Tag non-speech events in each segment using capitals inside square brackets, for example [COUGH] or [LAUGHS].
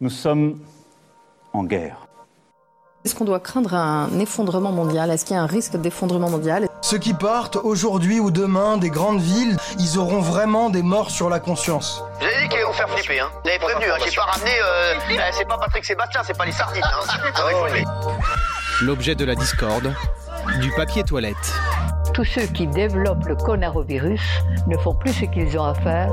Nous sommes en guerre. Est-ce qu'on doit craindre un effondrement mondial? Est-ce qu'il y a un risque d'effondrement mondial? Ceux qui partent aujourd'hui ou demain des grandes villes, ils auront vraiment des morts sur la conscience. Vous avez dit qu'ils allaient vous faire flipper, hein Vous avez prévenu, hein J'ai pas ramené... Euh... c'est pas Patrick Sébastien, c'est pas les sardines, hein [LAUGHS] flipper. L'objet de la discorde, du papier toilette. Tous ceux qui développent le coronavirus ne font plus ce qu'ils ont à faire,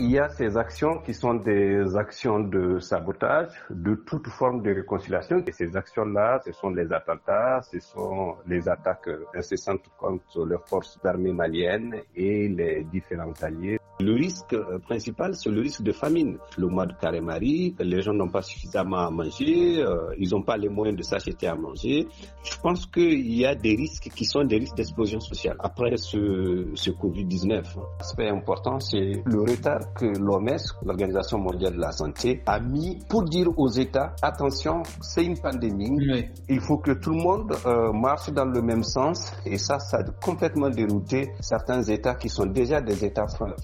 Il y a ces actions qui sont des actions de sabotage de toute forme de réconciliation. Et ces actions-là, ce sont les attentats, ce sont les attaques incessantes contre les forces armées maliennes et les différents alliés. Le risque principal, c'est le risque de famine. Le mois de Carême-Marie, les gens n'ont pas suffisamment à manger, euh, ils n'ont pas les moyens de s'acheter à manger. Je pense qu'il y a des risques qui sont des risques d'explosion sociale après ce, ce Covid-19. L'aspect important, c'est le retard que l'OMS, l'Organisation mondiale de la santé, a mis pour dire aux États, attention, c'est une pandémie, Oui. il faut que tout le monde euh, marche dans le même sens et ça, ça a complètement dérouté certains États qui sont déjà des États fra-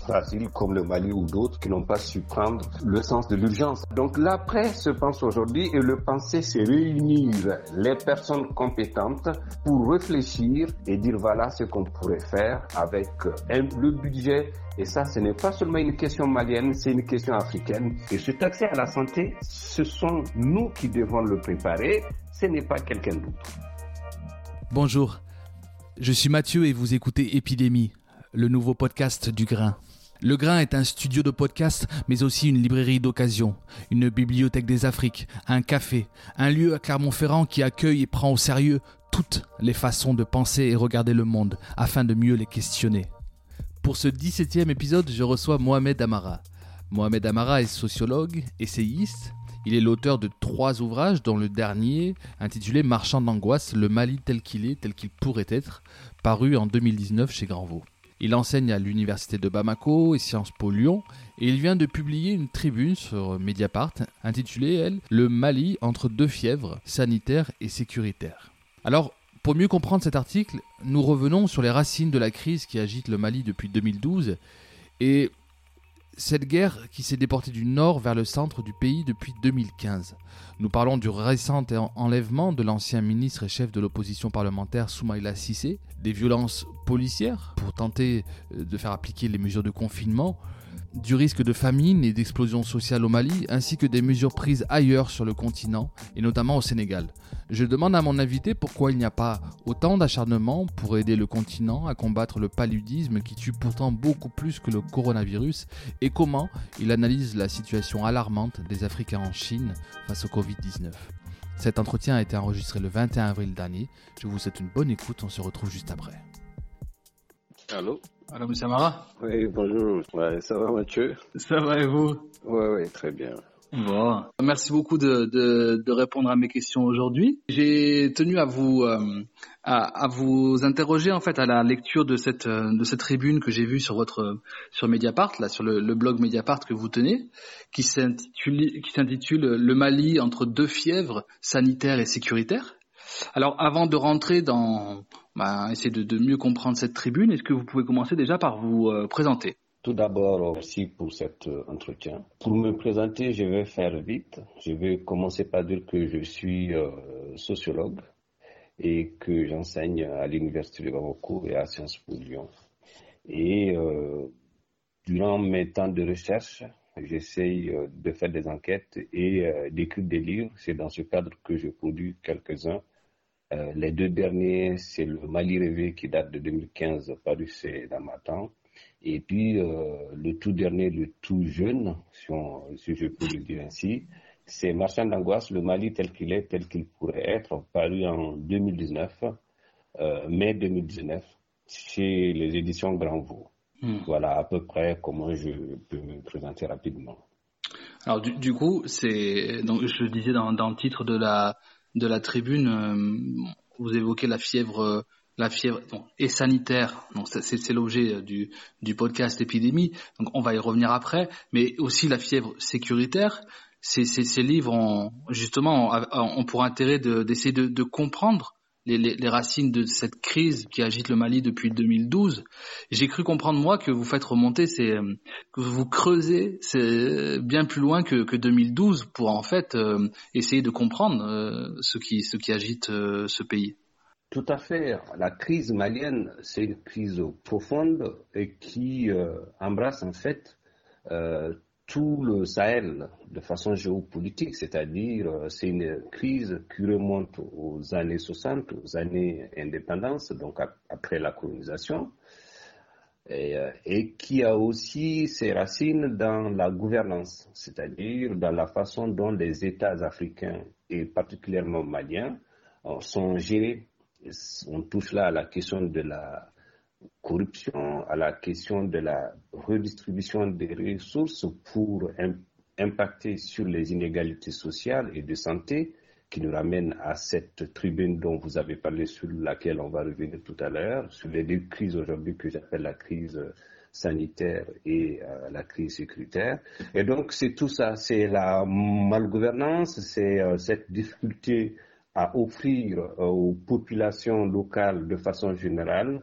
comme le Mali ou d'autres qui n'ont pas su prendre le sens de l'urgence. Donc l'après se pense aujourd'hui et le penser c'est réunir les personnes compétentes pour réfléchir et dire voilà ce qu'on pourrait faire avec euh, le budget et ça, ce n'est pas seulement une question malienne, c'est une question africaine. Et cet accès à la santé, ce sont nous qui devons le préparer, ce n'est pas quelqu'un d'autre. Bonjour, je suis Mathieu et vous écoutez Épidémie, le nouveau podcast du Grain. Le Grain est un studio de podcast, mais aussi une librairie d'occasion, une bibliothèque des Afriques, un café, un lieu à Clermont-Ferrand qui accueille et prend au sérieux toutes les façons de penser et regarder le monde afin de mieux les questionner. Pour ce 17e épisode, je reçois Mohamed Amara. Mohamed Amara est sociologue, essayiste. Il est l'auteur de trois ouvrages, dont le dernier, intitulé Marchand d'angoisse, le Mali tel qu'il est, tel qu'il pourrait être, paru en 2019 chez Granvaux. Il enseigne à l'université de Bamako et Sciences Po Lyon, et il vient de publier une tribune sur Mediapart, intitulée, elle, Le Mali entre deux fièvres, sanitaires et sécuritaires. Alors, pour mieux comprendre cet article, nous revenons sur les racines de la crise qui agite le Mali depuis 2012 et cette guerre qui s'est déportée du nord vers le centre du pays depuis 2015. Nous parlons du récent en- enlèvement de l'ancien ministre et chef de l'opposition parlementaire Soumaïla Sissé, des violences policières pour tenter euh, de faire appliquer les mesures de confinement, du risque de famine et d'explosion sociale au Mali, ainsi que des mesures prises ailleurs sur le continent, et notamment au Sénégal. Je demande à mon invité pourquoi il n'y a pas autant d'acharnement pour aider le continent à combattre le paludisme qui tue pourtant beaucoup plus que le coronavirus, et comment il analyse la situation alarmante des Africains en Chine face au Covid-19. Cet entretien a été enregistré le 21 avril dernier. Je vous souhaite une bonne écoute, on se retrouve juste après. Allô? Alors, monsieur Amara, Oui, bonjour. Ouais, ça va Mathieu ça va et vous? Oui, oui, très bien. Bon. Merci beaucoup de, de, de répondre à mes questions aujourd'hui. J'ai tenu à vous euh, à, à vous interroger en fait à la lecture de cette euh, de cette tribune que j'ai vue sur votre sur Mediapart là sur le, le blog Mediapart que vous tenez qui s'intitule qui s'intitule Le Mali entre deux fièvres sanitaires et sécuritaires. Alors avant de rentrer dans bah, essayer de, mieux comprendre cette tribune, est-ce que vous pouvez commencer déjà par vous euh, présenter? Tout d'abord, merci pour cet euh, entretien. Pour me présenter, je vais faire vite. Je vais commencer par dire que je suis euh, sociologue et que j'enseigne à l'Université de Bamako et à Sciences Po Lyon. Et durant mes temps de recherche, j'essaye de faire des enquêtes et d'écrire des livres. C'est dans ce cadre que je produis quelques-uns. Euh, les deux derniers, c'est le Mali rêvé qui date de 2015, paru chez Damatan. Et puis euh, le tout dernier, le tout jeune, si, on- si je peux le dire ainsi, c'est Marchand d'angoisse, le Mali tel qu'il est, tel qu'il pourrait être, paru en 2019, euh, mai 2019, chez les éditions Granvaux. Hmm. Voilà à peu près comment je peux me présenter rapidement. Alors du, du coup, c'est donc je le disais dans, dans le titre de la de la tribune, vous évoquez la fièvre la fièvre bon, et sanitaire, donc c'est l'objet du, du podcast épidémie, donc on va y revenir après, mais aussi la fièvre sécuritaire. Ces, ces, ces livres ont justement ont pour intérêt d'essayer de, de, de, comprendre les, racines de cette crise qui agite le Mali depuis 2012. J'ai cru comprendre moi que vous faites remonter, c'est que vous creusez c'est bien plus loin que, que 2012 pour en fait euh, essayer de comprendre euh, ce qui ce qui agite euh, ce pays. Tout à fait. La crise malienne, c'est une crise profonde et qui euh, embrasse en fait euh, tout le Sahel de façon géopolitique, c'est-à-dire euh, c'est une crise qui remonte aux années 60, aux années indépendance, donc après la colonisation, et, euh, et, qui a aussi ses racines dans la gouvernance, c'est-à-dire dans la façon dont les États africains et particulièrement maliens sont gérés. On touche là à la question de la corruption, à la question de la redistribution des ressources pour impacter sur les inégalités sociales et de santé qui nous ramène à cette tribune dont vous avez parlé, sur laquelle on va revenir tout à l'heure, sur les deux crises aujourd'hui que j'appelle la crise sanitaire et euh, la crise sécuritaire. Et donc c'est tout ça, c'est la malgouvernance, c'est euh, cette difficulté à offrir euh, aux populations locales de façon générale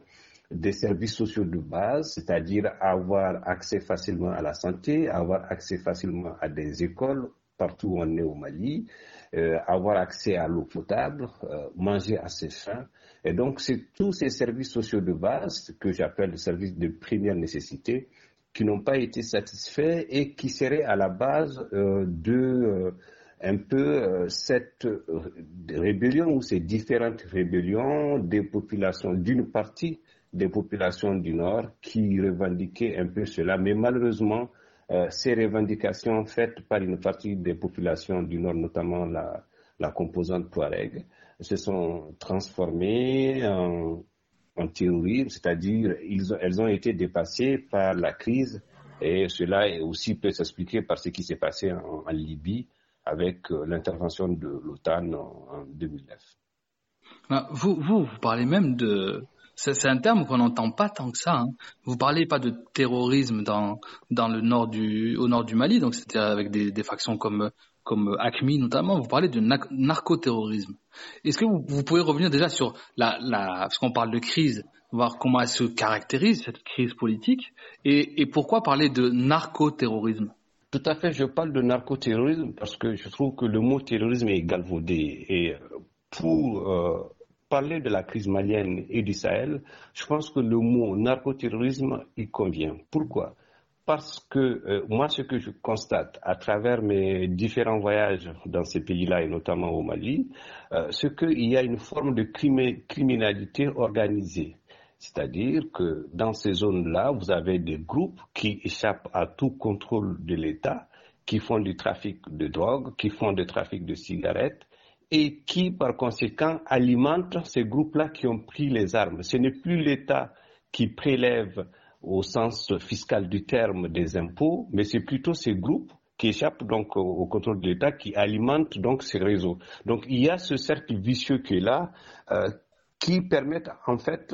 des services sociaux de base, c'est-à-dire avoir accès facilement à la santé, avoir accès facilement à des écoles partout où on est au Mali, euh, avoir accès à l'eau potable, euh, manger assez faim. Et donc, c'est tous ces services sociaux de base que j'appelle les services de première nécessité qui n'ont pas été satisfaits et qui seraient à la base euh, de un peu cette rébellion ou ces différentes rébellions des populations, d'une partie des populations du Nord qui revendiquaient un peu cela. Mais malheureusement, euh, ces revendications faites par une partie des populations du Nord, notamment la, la composante Touareg, se sont transformées en, en terrorisme, c'est-à-dire elles ont été dépassées par la crise et cela aussi peut s'expliquer par ce qui s'est passé en Libye avec euh, l'intervention de l'OTAN en 2009. Ah, vous, vous, vous parlez même de... C'est un terme qu'on n'entend pas tant que ça. Hein. Vous parlez pas de terrorisme dans, dans le nord du, au nord du Mali, donc c'était avec des, factions comme, comme ACMI notamment. Vous parlez de narcoterrorisme. Est-ce que vous, pouvez revenir déjà sur la, parce qu'on parle de crise, voir comment elle se caractérise cette crise politique, et, pourquoi parler de narcoterrorisme? Tout à fait, je parle de narcoterrorisme parce que je trouve que le mot terrorisme est galvaudé. Et pour euh, parler de la crise malienne et du Sahel, je pense que le mot narcoterrorisme y convient. Pourquoi? Parce que euh, moi, ce que je constate à travers mes différents voyages dans ces pays-là et notamment au Mali, euh, c'est qu'il y a une forme de criminalité organisée. C'est-à-dire que dans ces zones-là, vous avez des groupes qui échappent à tout contrôle de l'État, qui font du trafic de drogue, qui font du trafic de cigarettes et qui, par conséquent, alimentent ces groupes-là qui ont pris les armes. Ce n'est plus l'État qui prélève au sens fiscal du terme des impôts, mais c'est plutôt ces groupes qui échappent donc au, contrôle de l'État qui alimentent donc ces réseaux. Donc il y a ce cercle vicieux qui est là, euh, qui permettent en fait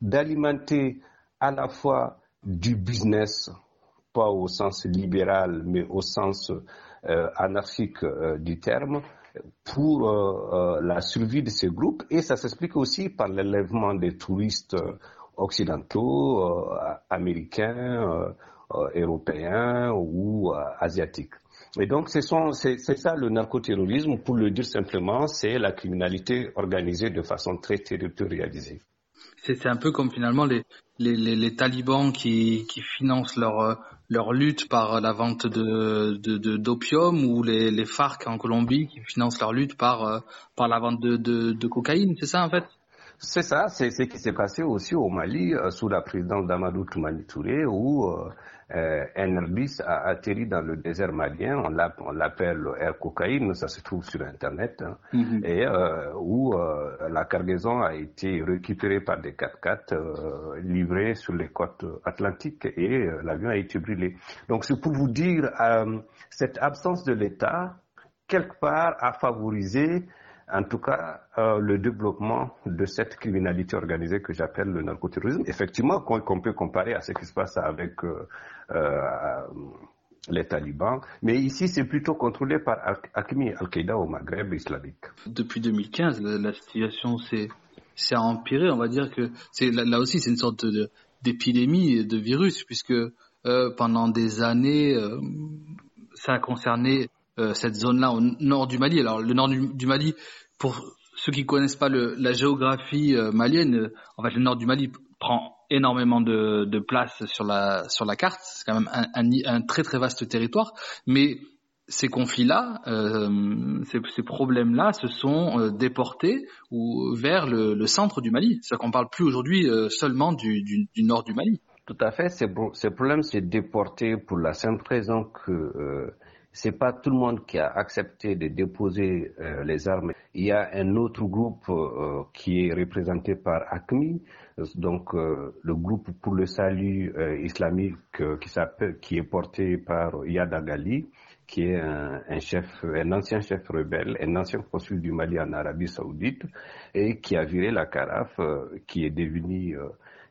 d'alimenter à la fois du business, pas au sens libéral, mais au sens anarchique euh, du terme, pour euh, la survie de ces groupes. Et ça s'explique aussi par l'élèvement des touristes occidentaux, américains, européens ou asiatiques. Et donc, c'est ça le narcoterrorisme, pour le dire simplement, c'est la criminalité organisée de façon très territorialisée. C'est un peu comme finalement les, les, talibans qui, financent leur, leur lutte par la vente de d'opium ou les, les FARC en Colombie qui financent leur lutte par, par la vente de, de cocaïne, c'est ça en fait? C'est ça, c'est ce qui s'est passé aussi au Mali euh, sous la présidence d'Amadou Toumani Touré où euh, euh, Airbus a atterri dans le désert malien, on l'appelle Air Cocaïne, ça se trouve sur Internet, hein, mm-hmm. et euh, où euh, la cargaison a été récupérée par des 4x4 euh, livrés sur les côtes atlantiques et l'avion a été brûlé. Donc c'est pour vous dire cette absence de l'État quelque part à favoriser en tout cas euh, le développement de cette criminalité organisée que j'appelle le narcoterrorisme. Effectivement, qu'on peut comparer à ce qui se passe avec euh, euh, les talibans, mais ici c'est plutôt contrôlé par Al-Qaïda au Maghreb islamique. Depuis 2015, la, situation s'est empirée. On va dire que là, aussi c'est une sorte d'épidémie de, virus puisque pendant des années ça a concerné euh, cette zone-là au nord du Mali. Alors le nord du, Mali, pour ceux qui connaissent pas la géographie euh, malienne, euh, en fait le nord du Mali prend énormément de, de place sur la sur la carte. C'est quand même un, très très vaste territoire, mais ces conflits-là, ces, problèmes-là, se sont déportés ou vers le, centre du Mali. C'est-à-dire qu'on parle plus aujourd'hui seulement du, du, du, nord du Mali. Tout à fait. Ces, ces problèmes s'est déporté pour la simple raison que c'est pas tout le monde qui a accepté de déposer euh, les armes. Il y a un autre groupe euh, qui est représenté par ACMI, donc euh, le groupe pour le salut islamique qui est porté par Yad Agali, qui est un, chef, un ancien chef rebelle, un ancien consul du Mali en Arabie Saoudite, et qui a viré la carafe, qui est devenu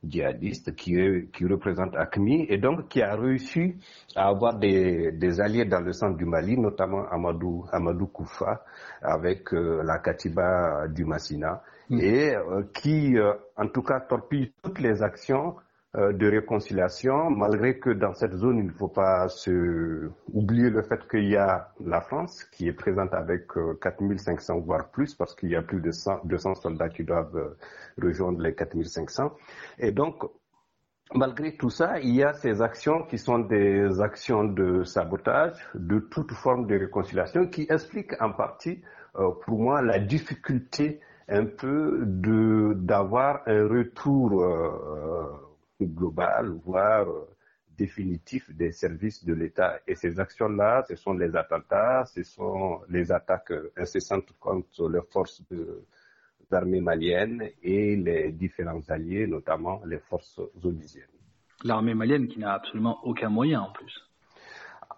djihadiste qui, qui représente ACMI et donc qui a réussi à avoir des, des alliés dans le centre du Mali, notamment Amadou, Amadou Koufa avec euh, la Katiba du Massina mm. et euh, qui euh, en tout cas torpille toutes les actions de réconciliation, malgré que dans cette zone, il ne faut pas se oublier le fait qu'il y a la France qui est présente avec 4500 euh, voire plus, parce qu'il y a plus de 100, 200 soldats qui doivent euh, rejoindre les 4500. Et donc, malgré tout ça, il y a ces actions qui sont des actions de sabotage, de toute forme de réconciliation, qui expliquent en partie, pour moi, la difficulté un peu de d'avoir un retour global, voire euh, définitif des services de l'État. Et ces actions-là, ce sont les attentats, ce sont les attaques incessantes contre les forces de, armées maliennes et les différents alliés, notamment les forces onusiennes. L'armée malienne qui n'a absolument aucun moyen en plus.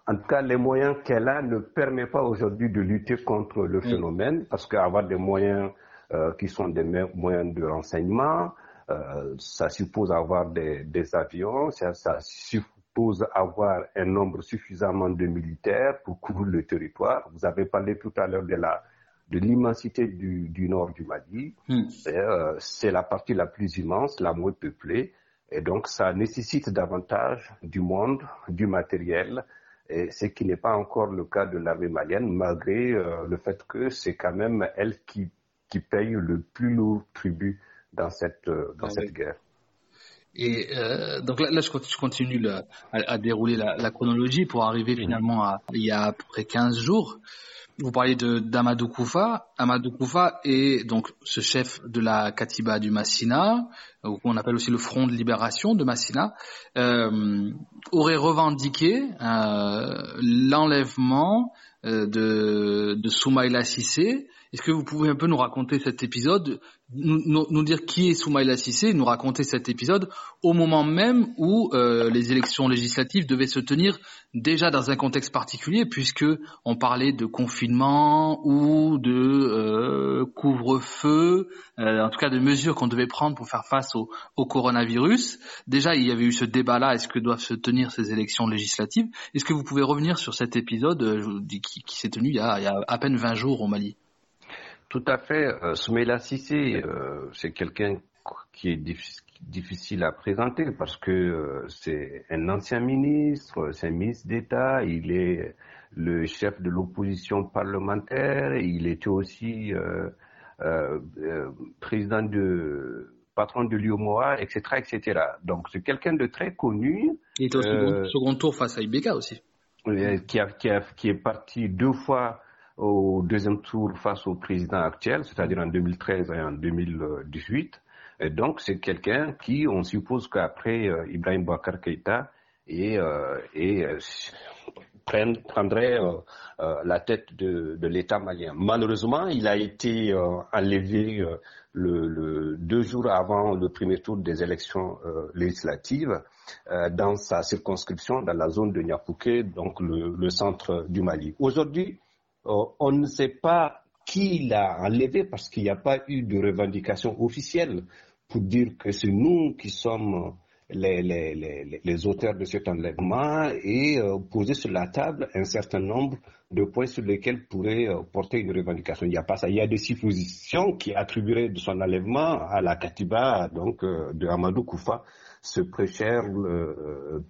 En tout cas, les moyens qu'elle a ne permettent pas aujourd'hui de lutter contre le phénomène, parce qu'avoir des moyens euh, qui sont des moyens de renseignement, euh, ça suppose avoir des, des avions, ça, ça, suppose avoir un nombre suffisamment de militaires pour couvrir le territoire. Vous avez parlé tout à l'heure de la de l'immensité du, du, nord du Mali. Hmm. Euh, c'est la partie la plus immense, la moins peuplée, et donc ça nécessite davantage du monde, du matériel, et ce qui n'est pas encore le cas de l'armée malienne, malgré euh, le fait que c'est quand même elle qui, qui paye le plus lourd tribut dans cette, euh, dans ah cette guerre. Et euh, donc là, là, je continue à, à, dérouler la, la, chronologie pour arriver finalement à il y a à peu près 15 jours. Vous parlez de d'Amadou Koufa. Amadou Koufa est donc ce chef de la Katiba du Massina, qu'on appelle aussi le Front de libération de Massina, euh, aurait revendiqué euh, l'enlèvement euh, de, de Soumaïla Sissé. Est-ce que vous pouvez un peu nous raconter cet épisode nous, nous, dire qui est Soumaïla Sissé, nous raconter cet épisode au moment même où euh, les élections législatives devaient se tenir déjà dans un contexte particulier puisque on parlait de confinement ou de euh, couvre-feu, euh, en tout cas de mesures qu'on devait prendre pour faire face au, au, coronavirus. Déjà, il y avait eu ce débat-là, est-ce que doivent se tenir ces élections législatives? Est-ce que vous pouvez revenir sur cet épisode euh, qui, qui s'est tenu il y, a, il y a à peine 20 jours au Mali? Tout à fait. Euh, Soumaïla Sissé, euh, c'est quelqu'un qui est difficile à présenter parce que euh, c'est un ancien ministre, c'est un ministre d'État, il est le chef de l'opposition parlementaire, il était aussi euh, président de patron de l'UOMOA, etc., etc. Donc c'est quelqu'un de très connu. Il est au second, second, tour face à Ibeka aussi. Qui, a, qui, a, qui est parti deux fois au deuxième tour face au président actuel, c'est-à-dire en 2013 et en 2018. Et donc, c'est quelqu'un qui, on suppose qu'après euh, Ibrahim Bouakar Keïta, et, euh, et euh, prendrait la tête de, de l'État malien. Malheureusement, il a été enlevé le, le, deux jours avant le premier tour des élections législatives dans sa circonscription, dans la zone de Niapouké, donc le, le centre du Mali. Aujourd'hui, on ne sait pas qui l'a enlevé parce qu'il n'y a pas eu de revendication officielle pour dire que c'est nous qui sommes les, auteurs de cet enlèvement et euh, poser sur la table un certain nombre de points sur lesquels pourrait euh, porter une revendication. Il n'y a pas ça. Il y a des suppositions qui attribueraient de son enlèvement à la Katiba donc, euh, de Amadou Koufa, ce prêcheur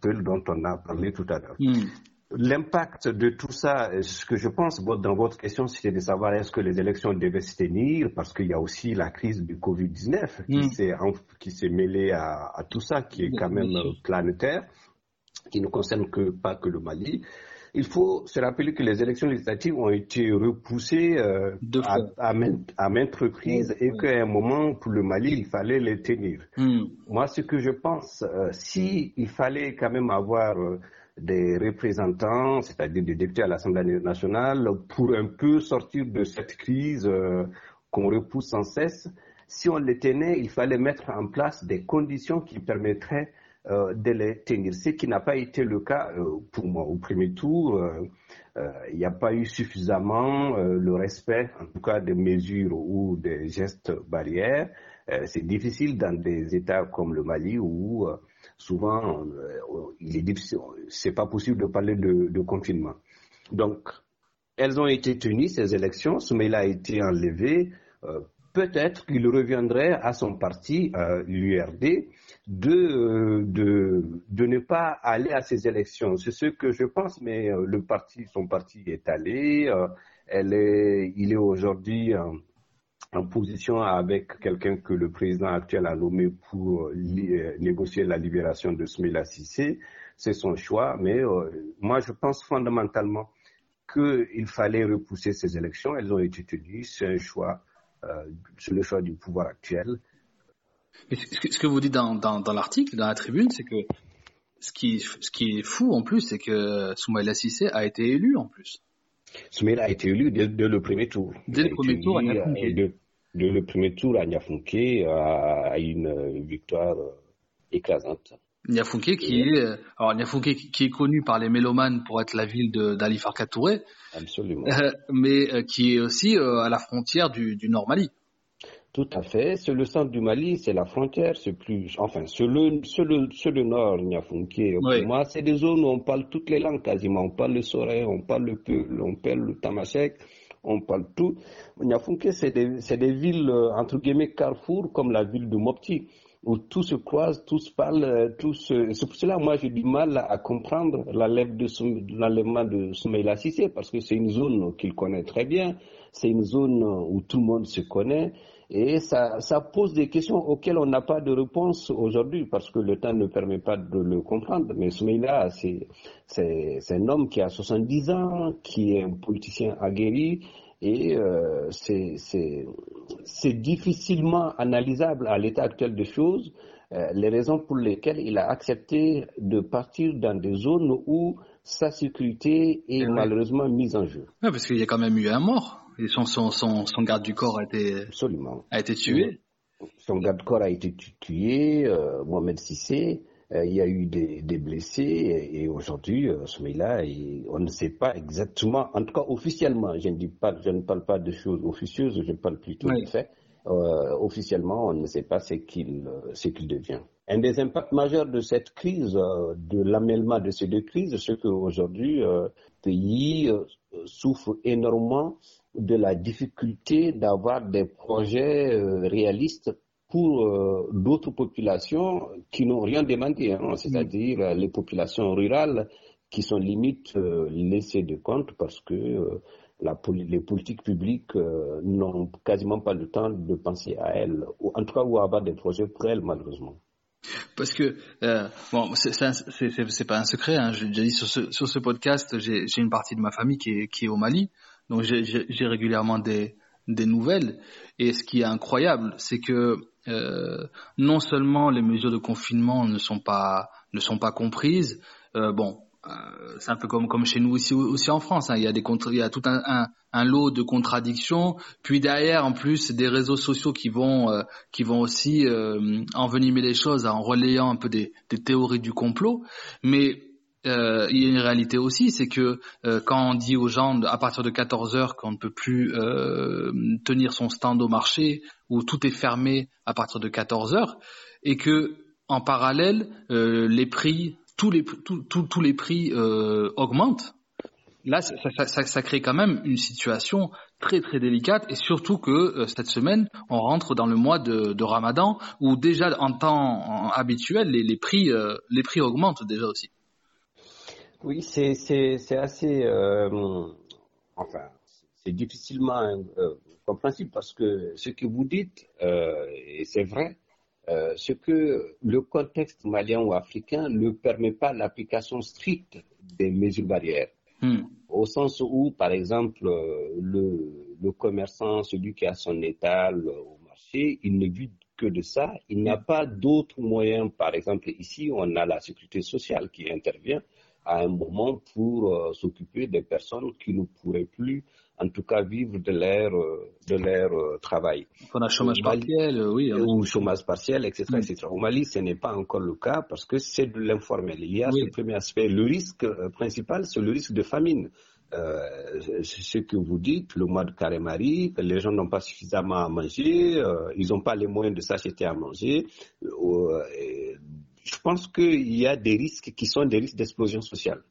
Peul dont on a parlé tout à l'heure. Hmm. L'impact de tout ça, ce que je pense dans votre question, c'était de savoir est-ce que les élections devaient se tenir, parce qu'il y a aussi la crise du Covid-19 mm. qui s'est mêlée à, tout ça, qui est quand même planétaire, qui ne concerne que, pas que le Mali. Il faut se rappeler que les élections législatives ont été repoussées euh, à, à, maintes, reprises et qu'à un moment, pour le Mali, il fallait les tenir. Mm. Moi, ce que je pense, euh, si il fallait quand même avoir... Euh, des représentants, c'est-à-dire des députés à l'Assemblée nationale, pour un peu sortir de cette crise euh, qu'on repousse sans cesse. Si on les tenait, il fallait mettre en place des conditions qui permettraient euh, de les tenir, ce qui n'a pas été le cas euh, pour moi. Au premier tour, il n'y a pas eu suffisamment le respect, en tout cas des mesures ou des gestes barrières. C'est difficile dans des États comme le Mali où souvent, euh, il est difficile, c'est pas possible de parler de, confinement. Donc, elles ont été tenues, ces élections. Soumaïla a été enlevé. Euh, peut-être qu'il reviendrait à son parti, euh, l'URD, de, de, ne pas aller à ces élections. C'est ce que je pense, mais le parti, son parti est allé. elle est, il est aujourd'hui en position avec quelqu'un que le président actuel a nommé pour euh, négocier la libération de Smila Sissé. C'est son choix, mais euh, moi je pense fondamentalement qu'il fallait repousser ces élections. Elles ont été tenues. C'est un choix, euh, c'est le choix du pouvoir actuel. ce que vous dites dans, dans, l'article, dans la tribune, c'est que ce qui, ce qui est fou en plus, c'est que Soumaïla Sissé a été élu en plus. Soumaïla a été élu dès, le premier tour. Dès le premier tour, de le premier tour à Niafunke a, une victoire euh, écrasante. Niafunke qui est euh, alors qui est connu par les mélomanes pour être la ville d'Ali Farka Touré, absolument, euh, mais qui est aussi à la frontière du, Nord Mali. Tout à fait. C'est le centre du Mali, c'est la frontière, c'est plus, enfin, c'est le, le, le, nord, Niafunke. Pour moi, c'est des zones où on parle toutes les langues quasiment. On parle le Soré, on parle le Peul, on parle le Tamashek on parle tout. Nyafunke, c'est des, des, villes, euh, entre guillemets, carrefour, comme la ville de Mopti, où tout se croise, tout se parle, euh, tout se... C'est pour cela, moi, j'ai du mal à comprendre l'enlèvement de Soumaïla Sissé, parce que c'est une zone qu'il connaît très bien, c'est une zone où tout le monde se connaît, et ça, ça pose des questions auxquelles on n'a pas de réponse aujourd'hui parce que le temps ne permet pas de le comprendre. Mais Soumaïla, c'est, c'est, c'est un homme qui a 70 ans, qui est un politicien aguerri et euh, c'est, c'est, c'est difficilement analysable à l'état actuel des choses euh, les raisons pour lesquelles il a accepté de partir dans des zones où sa sécurité est malheureusement mise en jeu. Oui, parce qu'il y a quand même eu un mort son, son, garde du corps a été, Absolument. A été tué. Son garde du corps a été tué, euh, Mohamed Sissé. Euh, il y a eu des, blessés et, aujourd'hui, euh, là on ne sait pas exactement, en tout cas officiellement, je ne, dis pas, je ne parle pas de choses officieuses, je parle plutôt des faits. officiellement, on ne sait pas ce qu'il devient. Un des impacts majeurs de cette crise, de l'amènement de ces deux crises, c'est qu'aujourd'hui, le pays souffre énormément de la difficulté d'avoir des projets euh, réalistes pour euh, d'autres populations qui n'ont rien demandé, hein, c'est-à-dire euh, les populations rurales qui sont limite laissées de compte parce que les politiques publiques n'ont quasiment pas le temps de penser à elles, ou en tout cas ou à avoir des projets pour elles malheureusement. Parce que bon, c'est pas un secret. Hein, J'ai déjà dit sur ce, sur ce podcast, j'ai une partie de ma famille qui est, qui est au Mali. Donc j'ai régulièrement des, des nouvelles. Et ce qui est incroyable, c'est que euh, non seulement les mesures de confinement ne sont pas ne sont pas comprises. Euh, bon, euh, c'est un peu comme comme chez nous aussi aussi en France. Hein. Il y a des il y a tout un, un, un, lot de contradictions. Puis derrière, en plus, des réseaux sociaux qui vont euh, qui vont aussi euh, envenimer les choses en relayant un peu des, des théories du complot. Mais euh, il y a une réalité aussi, c'est que euh, quand on dit aux gens à partir de 14 heures qu'on ne peut plus euh, tenir son stand au marché ou tout est fermé à partir de 14 heures, et que en parallèle les prix, tous les tous les prix augmentent, là ça, ça, ça, crée quand même une situation très très délicate et surtout que cette semaine on rentre dans le mois de, de Ramadan où déjà en temps habituel les, les prix les prix augmentent déjà aussi. Oui, c'est assez. Euh, enfin, c'est difficilement euh, compréhensible parce que ce que vous dites, euh, et c'est vrai, ce que le contexte malien ou africain ne permet pas l'application stricte des mesures barrières. Hmm. Au sens où, par exemple, le, le, commerçant, celui qui a son étal au marché, il ne vit que de ça. Il n'a pas d'autres moyens. Par exemple, ici, on a la sécurité sociale qui intervient à un moment pour euh, s'occuper des personnes qui ne pourraient plus, en tout cas, vivre de leur, euh, de leur euh, travail. On a chômage partiel, oui. Hein. Ou chômage partiel, etc., mm. etc. Au Mali, ce n'est pas encore le cas parce que c'est de l'informel. Il y a ce premier aspect. Le risque principal, c'est le risque de famine. Euh, ce que vous dites, le mois de carême arrive, les gens n'ont pas suffisamment à manger, euh, ils n'ont pas les moyens de s'acheter à manger. Euh, je pense qu'il y a des risques qui sont des risques d'explosion sociale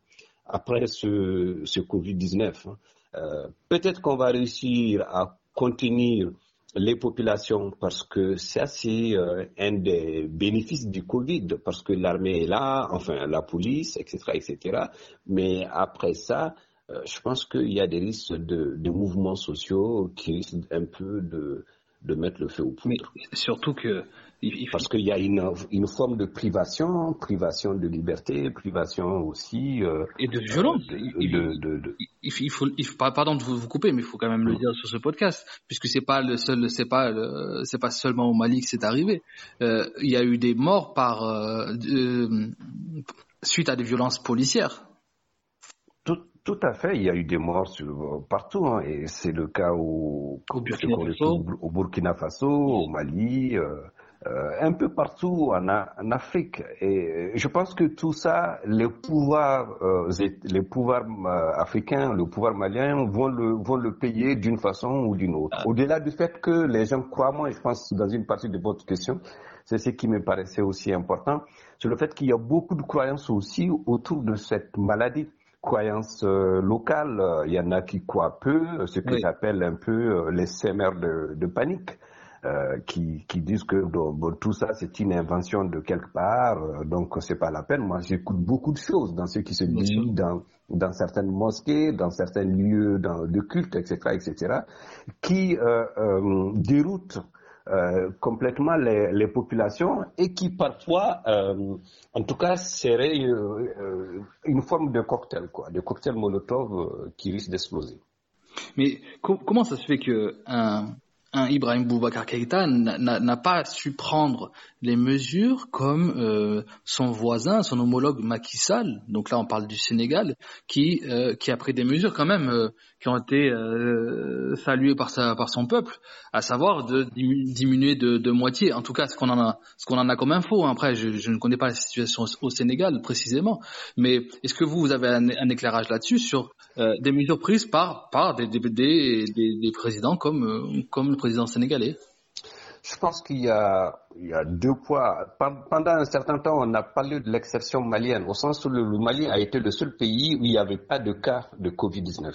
après ce, ce Covid-19. Hein. Euh, Peut-être qu'on va réussir à contenir les populations parce que ça c'est euh, un des bénéfices du Covid parce que l'armée est là, enfin la police, etc., etc. Mais après ça, euh, je pense qu'il y a des risques de, de, mouvements sociaux qui risquent un peu de, de mettre le feu au poudre. Mais surtout que parce qu'il y a une, une, forme de privation, privation de liberté, privation aussi euh, et de violence. il, de, il, faut, il faut, pardon de vous, couper, mais il faut quand même le dire sur ce podcast, puisque c'est pas le seul, c'est pas, c'est pas seulement au Mali que c'est arrivé. Euh, il y a eu des morts par euh, suite à des violences policières. Tout, tout à fait, il y a eu des morts sur, partout, hein, et c'est le cas au, au, Burkina Faso. au, Burkina Faso, au Mali. Euh, euh, un peu partout en, en, Afrique. Et je pense que tout ça, les pouvoirs, euh, les pouvoirs euh, africains, le pouvoir malien vont le, vont le payer d'une façon ou d'une autre. Ah. Au-delà du fait que les gens croient, moi, je pense, dans une partie de votre question, c'est ce qui me paraissait aussi important, c'est le fait qu'il y a beaucoup de croyances aussi autour de cette maladie croyances euh, locales. Il y en a qui croient peu, ce que j'appelle un peu les de, de panique. Euh, qui, qui, disent que bon, tout ça c'est une invention de quelque part, euh, donc c'est pas la peine. Moi, j'écoute beaucoup de choses dans ce qui se dit dans, dans certaines mosquées, dans certains lieux dans, de culte, etc., etc., qui euh, euh déroutent complètement les, les, populations et qui parfois, en tout cas, serait une forme de cocktail, quoi, de cocktail Molotov qui risque d'exploser. Mais comment ça se fait que un un Ibrahim Boubacar Keïta n'a pas su prendre les mesures comme euh, son voisin, son homologue Macky Sall, donc là on parle du Sénégal, qui, euh, qui a pris des mesures quand même euh, qui ont été saluées par, sa, par son peuple, à savoir de diminuer de, de moitié, en tout cas ce qu'on en a, ce qu'on en a comme info. Après, je, je, ne connais pas la situation au Sénégal précisément, mais est-ce que vous, vous avez un, éclairage là-dessus sur des mesures prises par, par des, des, des, des présidents comme, comme le président sénégalais? Je pense qu'il y a, il y a deux poids. Pendant un certain temps, on a parlé de l'exception malienne, au sens où le, Mali a été le seul pays où il n'y avait pas de cas de Covid-19.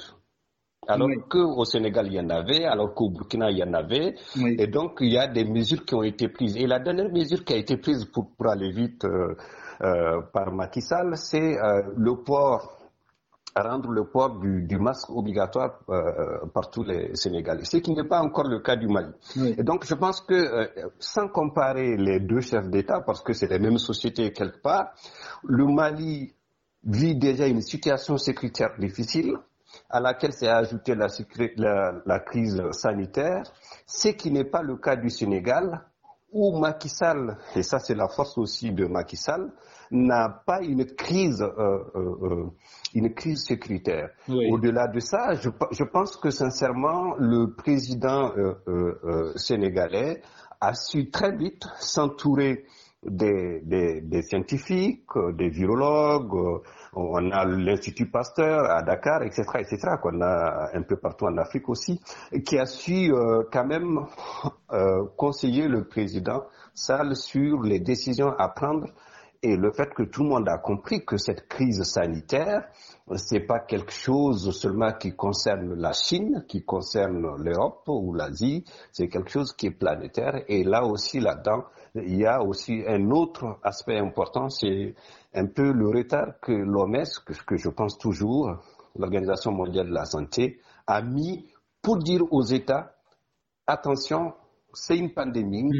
Alors qu'au Sénégal, il y en avait, alors qu'au Burkina, il y en avait. Et donc, il y a des mesures qui ont été prises. Et la dernière mesure qui a été prise pour, pour aller vite euh, euh, par Macky Sall, c'est euh, le port rendre le port du, masque obligatoire euh, par tous les Sénégalais, ce qui n'est pas encore le cas du Mali. Et donc je pense que euh, sans comparer les deux chefs d'État, parce que c'est les mêmes sociétés quelque part, le Mali vit déjà une situation sécuritaire difficile à laquelle s'est ajoutée la, la, crise sanitaire, ce qui n'est pas le cas du Sénégal, où Macky Sall, et ça c'est la force aussi de Macky Sall, n'a pas une crise, euh, euh, euh, une crise sécuritaire. Au-delà de ça, je, je, pense que sincèrement, le président sénégalais a su très vite s'entourer des, des, des scientifiques, des virologues, on a l'Institut Pasteur à Dakar, etc., etc., qu'on a un peu partout en Afrique aussi, qui a su euh, quand même euh, conseiller le président Sall sur les décisions à prendre et le fait que tout le monde a compris que cette crise sanitaire, c'est pas quelque chose seulement qui concerne la Chine, qui concerne l'Europe ou l'Asie, c'est quelque chose qui est planétaire. Et là aussi, là-dedans, il y a aussi un autre aspect important, c'est un peu le retard que l'OMS, que, que je pense toujours, l'Organisation mondiale de la santé, a mis pour dire aux États, attention, c'est une pandémie,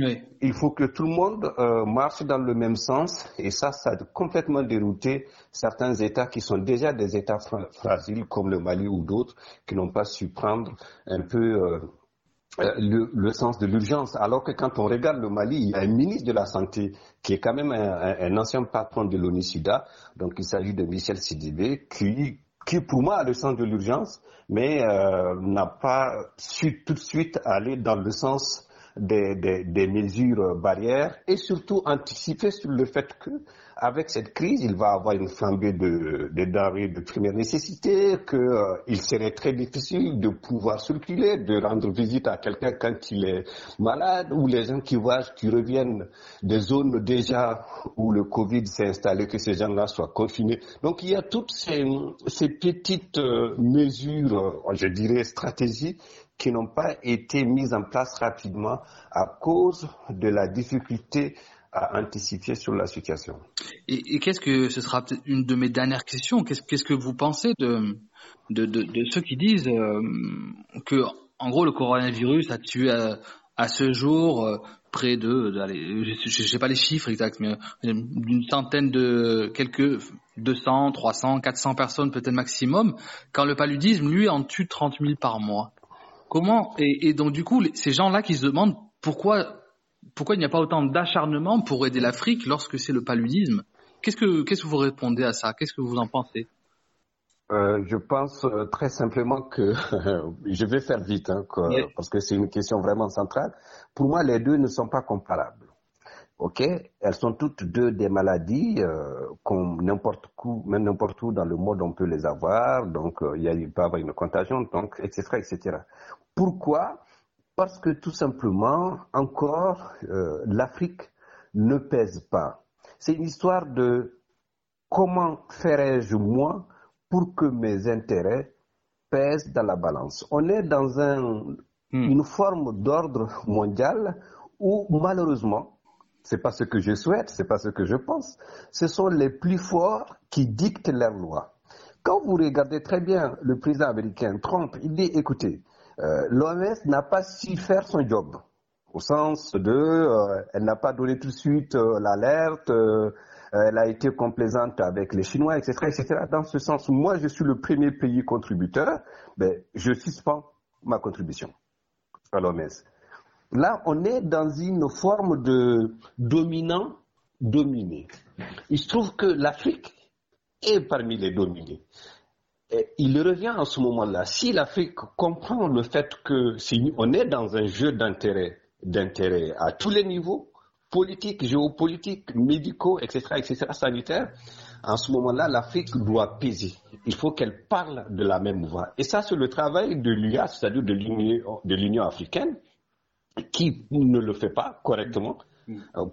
il faut que tout le monde euh, marche dans le même sens. Et ça, ça a complètement dérouté certains États qui sont déjà des États fragiles comme le Mali ou d'autres qui n'ont pas su prendre un peu euh, euh, le, le, sens de l'urgence. Alors que quand on regarde le Mali, il y a un ministre de la Santé qui est quand même un, un ancien patron de l'ONU-SIDA, donc il s'agit de Michel Sidibé, qui, qui pour moi a le sens de l'urgence, mais euh, n'a pas su tout de suite aller dans le sens des, des, des, mesures barrières et surtout anticiper sur le fait que avec cette crise, il va avoir une flambée de, de denrées de première nécessité, qu'il euh, serait très difficile de pouvoir circuler, de rendre visite à quelqu'un quand il est malade, ou les gens qui voyagent, qui reviennent des zones déjà où le Covid s'est installé, que ces gens-là soient confinés. Donc il y a toutes ces, ces petites euh, mesures, je dirais stratégies, qui n'ont pas été mises en place rapidement à cause de la difficulté à anticiper sur la situation. Et, qu'est-ce que ce sera peut-être une de mes dernières questions Qu'est-ce que vous pensez de de, de, ceux qui disent euh, que en gros le coronavirus a tué à, à ce jour euh, près de, je ne sais pas les chiffres exacts, mais d'une centaine de quelques 200, 300, 400 personnes peut-être maximum, quand le paludisme lui en tue 30 000 par mois. Comment et, et donc du coup ces gens-là qui se demandent pourquoi pourquoi il n'y a pas autant d'acharnement pour aider l'Afrique lorsque c'est le paludisme Qu'est-ce que qu'est-ce que vous répondez à ça? Qu'est-ce que vous en pensez? Euh, je pense euh, très simplement que [LAUGHS] je vais faire vite hein, que, parce que c'est une question vraiment centrale. Pour moi, les deux ne sont pas comparables. Ok, elles sont toutes deux des maladies euh, qu'on n'importe où, même n'importe où dans le monde on peut les avoir. Donc euh, il, y a, il peut y avoir une contagion, donc etc. etc. Pourquoi? Parce que tout simplement, encore, euh, l'Afrique ne pèse pas. C'est une histoire de comment ferais-je moi pour que mes intérêts pèsent dans la balance. On est dans un, hmm. une forme d'ordre mondial où malheureusement, c'est pas ce que je souhaite, c'est pas ce que je pense, ce sont les plus forts qui dictent leurs lois. Quand vous regardez très bien le président américain Trump, il dit écoutez, euh, l'OMS n'a pas su faire son job, au sens de, euh, elle n'a pas donné tout de suite euh, l'alerte, euh, elle a été complaisante avec les Chinois, etc., etc. Dans ce sens, moi, je suis le premier pays contributeur, ben, je suspends ma contribution à l'OMS. Là, on est dans une forme de dominant-dominé. Il se trouve que l'Afrique est parmi les dominés il revient en ce moment-là, si l'Afrique comprend le fait que si on est dans un jeu d'intérêt, d'intérêt à tous les niveaux, politiques, géopolitiques, médicaux, etc., etc., sanitaires, en ce moment-là, l'Afrique doit peser. Il faut qu'elle parle de la même voix. Et ça, c'est le travail de l'UA, c'est-à-dire de l'Union africaine, qui ne le fait pas correctement,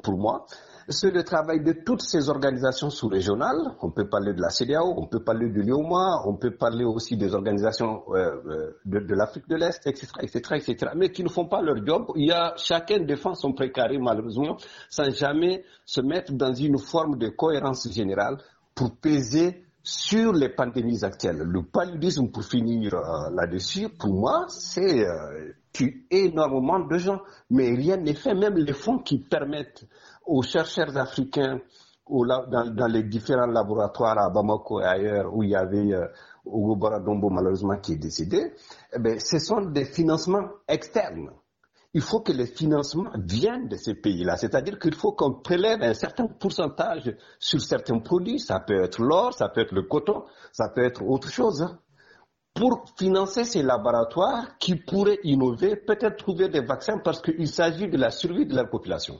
pour moi c'est le travail de toutes ces organisations sous-régionales. On peut parler de la CDAO, on peut parler de l'IOMA, on peut parler aussi des organisations euh, de, de l'Afrique de l'Est, etc., etc., etc., mais qui ne font pas leur job. Il y a chacun défend son précaré, malheureusement, sans jamais se mettre dans une forme de cohérence générale pour peser sur les pandémies actuelles. Le paludisme, pour finir euh, là-dessus, pour moi, c'est euh, tue énormément de gens, mais rien n'est fait. Même les fonds qui permettent aux chercheurs africains dans, les différents laboratoires à Bamako et ailleurs où il y avait euh, Hugo malheureusement qui est décédé, eh bien, ce sont des financements externes. Il faut que les financements viennent de ces pays-là. C'est-à-dire qu'il faut qu'on prélève un certain pourcentage sur certains produits. Ça peut être l'or, ça peut être le coton, ça peut être autre chose. Pour financer ces laboratoires qui pourraient innover, peut-être trouver des vaccins parce qu'il s'agit de la survie de la population.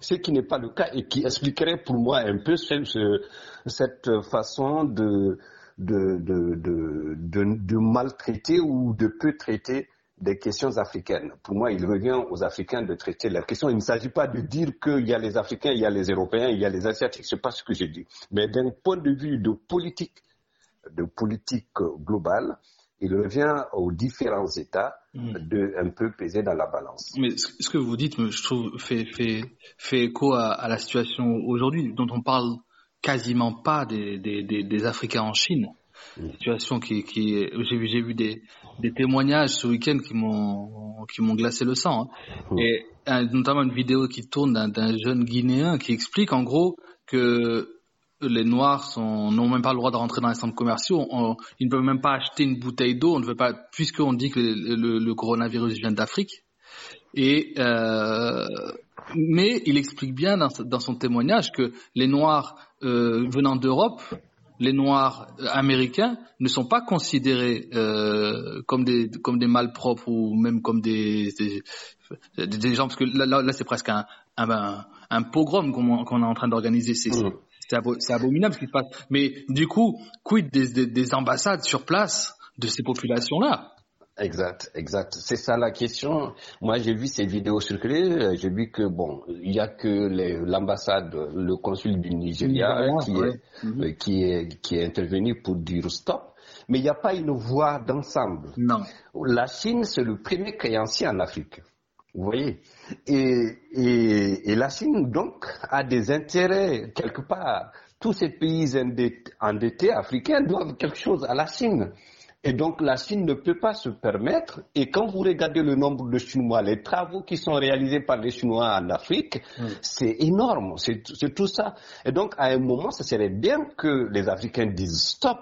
Ce qui n'est pas le cas et qui expliquerait pour moi un peu cette façon de, de, de, de, maltraiter ou de peu traiter des questions africaines. Pour moi, il revient aux Africains de traiter la question. Il ne s'agit pas de dire qu'il y a les Africains, il y a les Européens, il y a les Asiatiques. C'est pas ce que j'ai dit. Mais d'un point de vue de politique, de politique globale, il revient aux différents États mm. de un peu peser dans la balance. Mais ce que vous dites, je trouve, fait, fait, fait écho à, la situation aujourd'hui, dont on parle quasiment pas des, des, des, Africains en Chine. Mm. Situation qui, qui j'ai vu, j'ai vu des, des témoignages ce week-end qui m'ont, qui m'ont glacé le sang. Hein. Mm. Et notamment une vidéo qui tourne d'un jeune Guinéen qui explique en gros que les Noirs n'ont même pas le droit de rentrer dans les centres commerciaux. ils ne peuvent même pas acheter une bouteille d'eau. On ne veut pas, puisqu'on dit que le, coronavirus vient d'Afrique. Et euh, mais il explique bien dans, son témoignage que les Noirs euh, venant d'Europe, les Noirs américains, ne sont pas considérés euh, comme des comme des malpropres ou même comme des gens parce que là, c'est presque un, un, pogrom qu'on est en train d'organiser. C'est mmh c'est abominable ce qui se passe. Mais du coup, quid des, ambassades sur place de ces populations-là? Exact, exact. C'est ça la question. Moi, j'ai vu ces vidéos circuler. J'ai vu que bon, il y a que l'ambassade, le consul du Nigeria qui, est, mhm. qui, est, qui est intervenu pour dire stop. Mais il n'y a pas une voix d'ensemble. Non. La Chine, c'est le premier créancier en Afrique. Vous voyez? Et, et, et, la Chine, donc, a des intérêts quelque part. Tous ces pays endettés, africains doivent quelque chose à la Chine. Et donc, la Chine ne peut pas se permettre. Et quand vous regardez le nombre de Chinois, les travaux qui sont réalisés par les Chinois en Afrique, c'est énorme. C'est tout ça. Et donc, à un moment, ce serait bien que les Africains disent stop.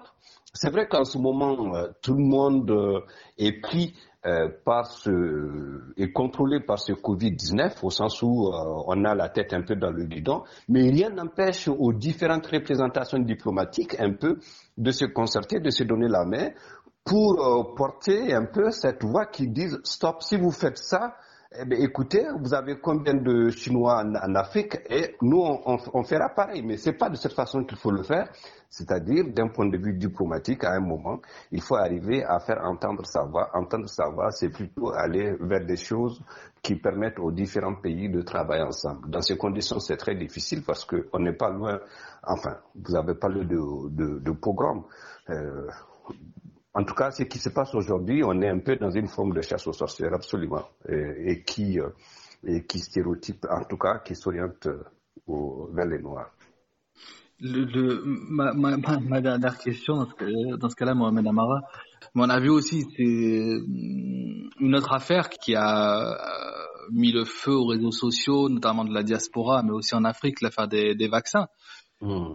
C'est vrai qu'en ce moment, euh, tout le monde euh, est pris euh, par ce, est contrôlé par ce Covid-19 au sens où euh, on a la tête un peu dans le guidon, mais rien n'empêche aux différentes représentations diplomatiques un peu de se concerter, de se donner la main pour euh, porter un peu cette voix qui dise stop, si vous faites ça, eh bien, écoutez, vous avez combien de Chinois en, Afrique et nous, on, on, fera pareil. Mais c'est pas de cette façon qu'il faut le faire. C'est-à-dire, d'un point de vue diplomatique, à un moment, il faut arriver à faire entendre sa voix. Entendre sa voix, c'est plutôt aller vers des choses qui permettent aux différents pays de travailler ensemble. Dans ces conditions, c'est très difficile parce qu'on n'est pas loin. Enfin, vous avez parlé de, de, de programme. Euh, en tout cas, ce qui se passe aujourd'hui, on est un peu dans une forme de chasse aux sorcières, absolument, et, qui, euh, et qui stéréotype, en tout cas, qui s'oriente euh, vers les Noirs. Le, ma, ma, ma, dernière question dans ce, cas-là, Mohamed Amara, on a vu aussi c'est une autre affaire qui a euh, mis le feu aux réseaux sociaux, notamment de la diaspora, mais aussi en Afrique, l'affaire des, des vaccins. Hmm.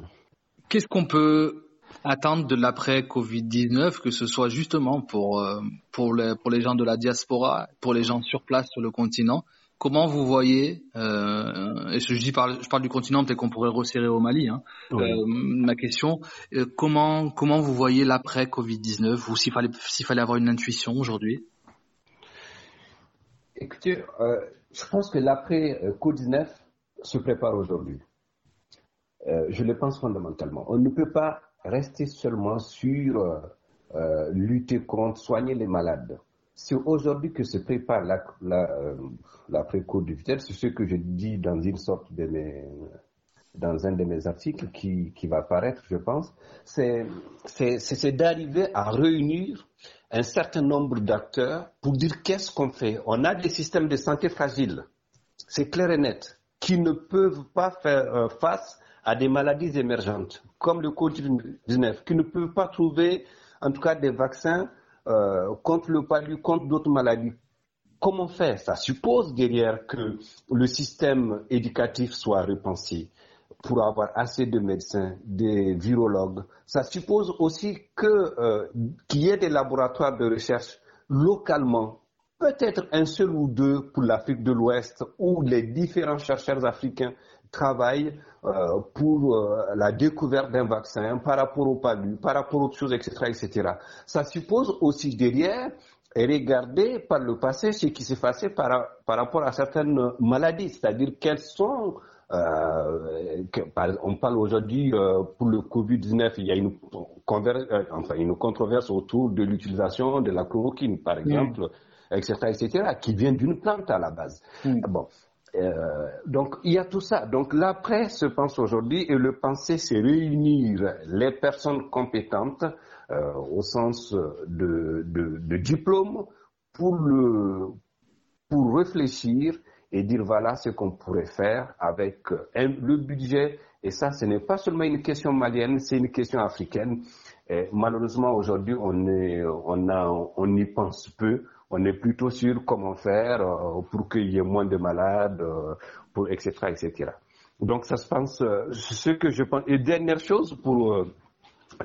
Qu'est-ce qu'on peut attendre de l'après Covid-19, que ce soit justement pour, euh, pour, les, pour les gens de la diaspora, pour les gens sur place sur le continent. Comment vous voyez, euh, et je, dis parle, je parle du continent, peut-être qu'on pourrait resserrer au Mali, hein, euh, ma question, euh, comment, comment vous voyez l'après Covid-19 ou s'il fallait, s'il fallait avoir une intuition aujourd'hui? Écoutez, je pense que l'après Covid-19 se prépare aujourd'hui. je le pense fondamentalement. On ne peut pas rester seulement sur euh, lutter contre, soigner les malades. C'est aujourd'hui que se prépare la, la, euh, l'après-Covid. C'est ce que je dis dans une sorte de mes, dans un de mes articles qui, qui va paraître, je pense. C'est d'arriver à réunir un certain nombre d'acteurs pour dire qu'est-ce qu'on fait. On a des systèmes de santé fragiles, c'est clair et net, qui ne peuvent pas faire euh, face à des maladies émergentes, comme le Covid-19, qui ne peuvent pas trouver, en tout cas, des vaccins euh, contre le palu, contre d'autres maladies. Comment faire? Ça suppose derrière que le système éducatif soit repensé pour avoir assez de médecins, des virologues. Ça suppose aussi euh, qu'il y ait des laboratoires de recherche localement, peut-être un seul ou deux pour l'Afrique de l'Ouest, où les différents chercheurs africains travaillent euh, pour euh, la découverte d'un vaccin par rapport au palu, par rapport aux choses, etc., etc. Ça suppose aussi derrière regarder par le passé ce qui s'est passé par, par rapport à certaines maladies, c'est-à-dire quelles sont Euh, on parle aujourd'hui euh, pour le Covid-19, il y a une, euh, enfin, une controverse autour de l'utilisation de la chloroquine, par exemple, etc., etc., qui vient d'une plante à la base. Bon, euh, donc il y a tout ça. Donc la presse pense aujourd'hui et le penser, c'est réunir les personnes compétentes euh, au sens de, de, de, diplôme pour le pour réfléchir et dire voilà ce qu'on pourrait faire avec un, le budget. Et ça, ce n'est pas seulement une question malienne, c'est une question africaine. Et malheureusement, aujourd'hui, on, est, on, on y pense peu. On est plutôt sur comment faire euh, pour qu'il y ait moins de malades, euh, pour, etc., etc. Donc, ça se pense, euh, ce que je pense. Et dernière chose, pour,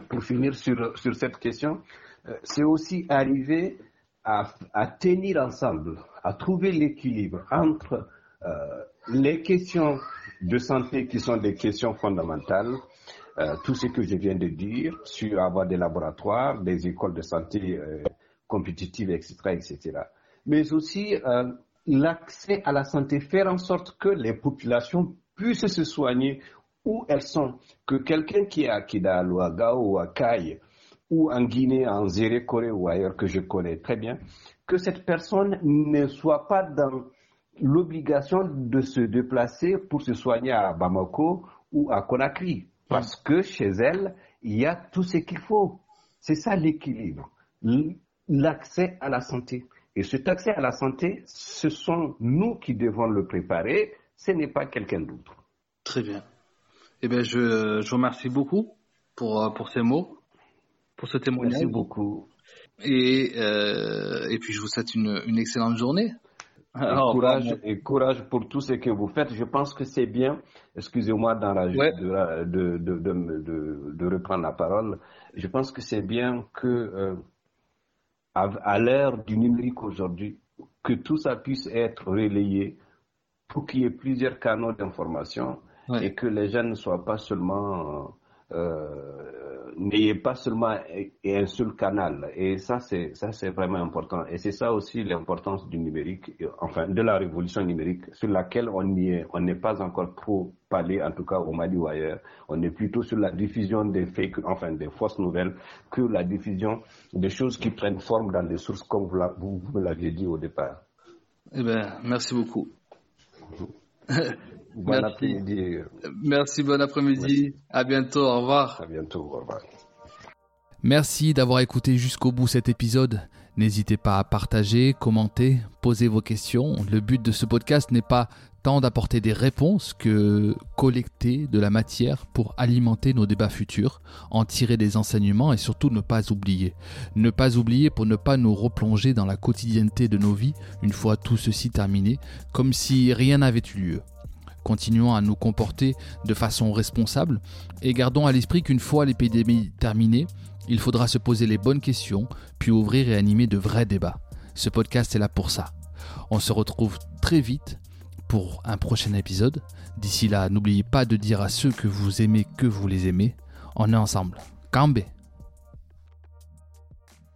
pour finir sur, sur cette question, c'est aussi arriver à, à tenir ensemble à trouver l'équilibre entre euh, les questions de santé qui sont des questions fondamentales, euh, tout ce que je viens de dire sur avoir des laboratoires, des écoles de santé euh, compétitives, etc., etc. Mais aussi euh, l'accès à la santé, faire en sorte que les populations puissent se soigner où elles sont, que quelqu'un qui est à Kidaloaga ou à Kaye ou en Guinée, en Zéré, Corée ou ailleurs que je connais très bien, que cette personne ne soit pas dans l'obligation de se déplacer pour se soigner à Bamako ou à Conakry. Parce que chez elle, il y a tout ce qu'il faut. C'est ça l'équilibre. L'accès à la santé. Et cet accès à la santé, ce sont nous qui devons le préparer, ce n'est pas quelqu'un d'autre. Très bien. Eh bien, je, je vous remercie beaucoup pour, pour ces mots, pour ce témoignage. Merci beaucoup. Et, euh, et puis je vous souhaite une, une excellente journée. Alors, courage, et courage pour tout ce que vous faites. Je pense que c'est bien, excusez-moi ouais. de, de, de, de, reprendre la parole, je pense que c'est bien que euh, à, à l'ère du numérique aujourd'hui, que tout ça puisse être relayé pour qu'il y ait plusieurs canaux d'information et que les gens ne soient pas seulement euh, n'ayez pas seulement un seul canal. Et ça, c'est ça, c'est vraiment important. Et c'est ça aussi l'importance du numérique, enfin de la révolution numérique, sur laquelle on n'est on n'est pas encore trop parlé, en tout cas au Mali ou ailleurs. On est plutôt sur la diffusion des fake, enfin des fausses nouvelles, que la diffusion des choses qui prennent forme dans des sources, comme vous, vous, vous l'aviez dit au départ. Eh ben, merci beaucoup. [LAUGHS] Bon après-midi. Merci, bon après-midi. À bientôt, au revoir. À bientôt, au revoir. Merci d'avoir écouté jusqu'au bout cet épisode. N'hésitez pas à partager, commenter, poser vos questions. Le but de ce podcast n'est pas tant d'apporter des réponses que collecter de la matière pour alimenter nos débats futurs, en tirer des enseignements et surtout ne pas oublier. Ne pas oublier pour ne pas nous replonger dans la quotidienneté de nos vies une fois tout ceci terminé, comme si rien n'avait eu lieu. Continuons à nous comporter de façon responsable et gardons à l'esprit qu'une fois l'épidémie terminée, il faudra se poser les bonnes questions, puis ouvrir et animer de vrais débats. Ce podcast est là pour ça. On se retrouve très vite pour un prochain épisode. D'ici là, n'oubliez pas de dire à ceux que vous aimez que vous les aimez. On est ensemble. Cambé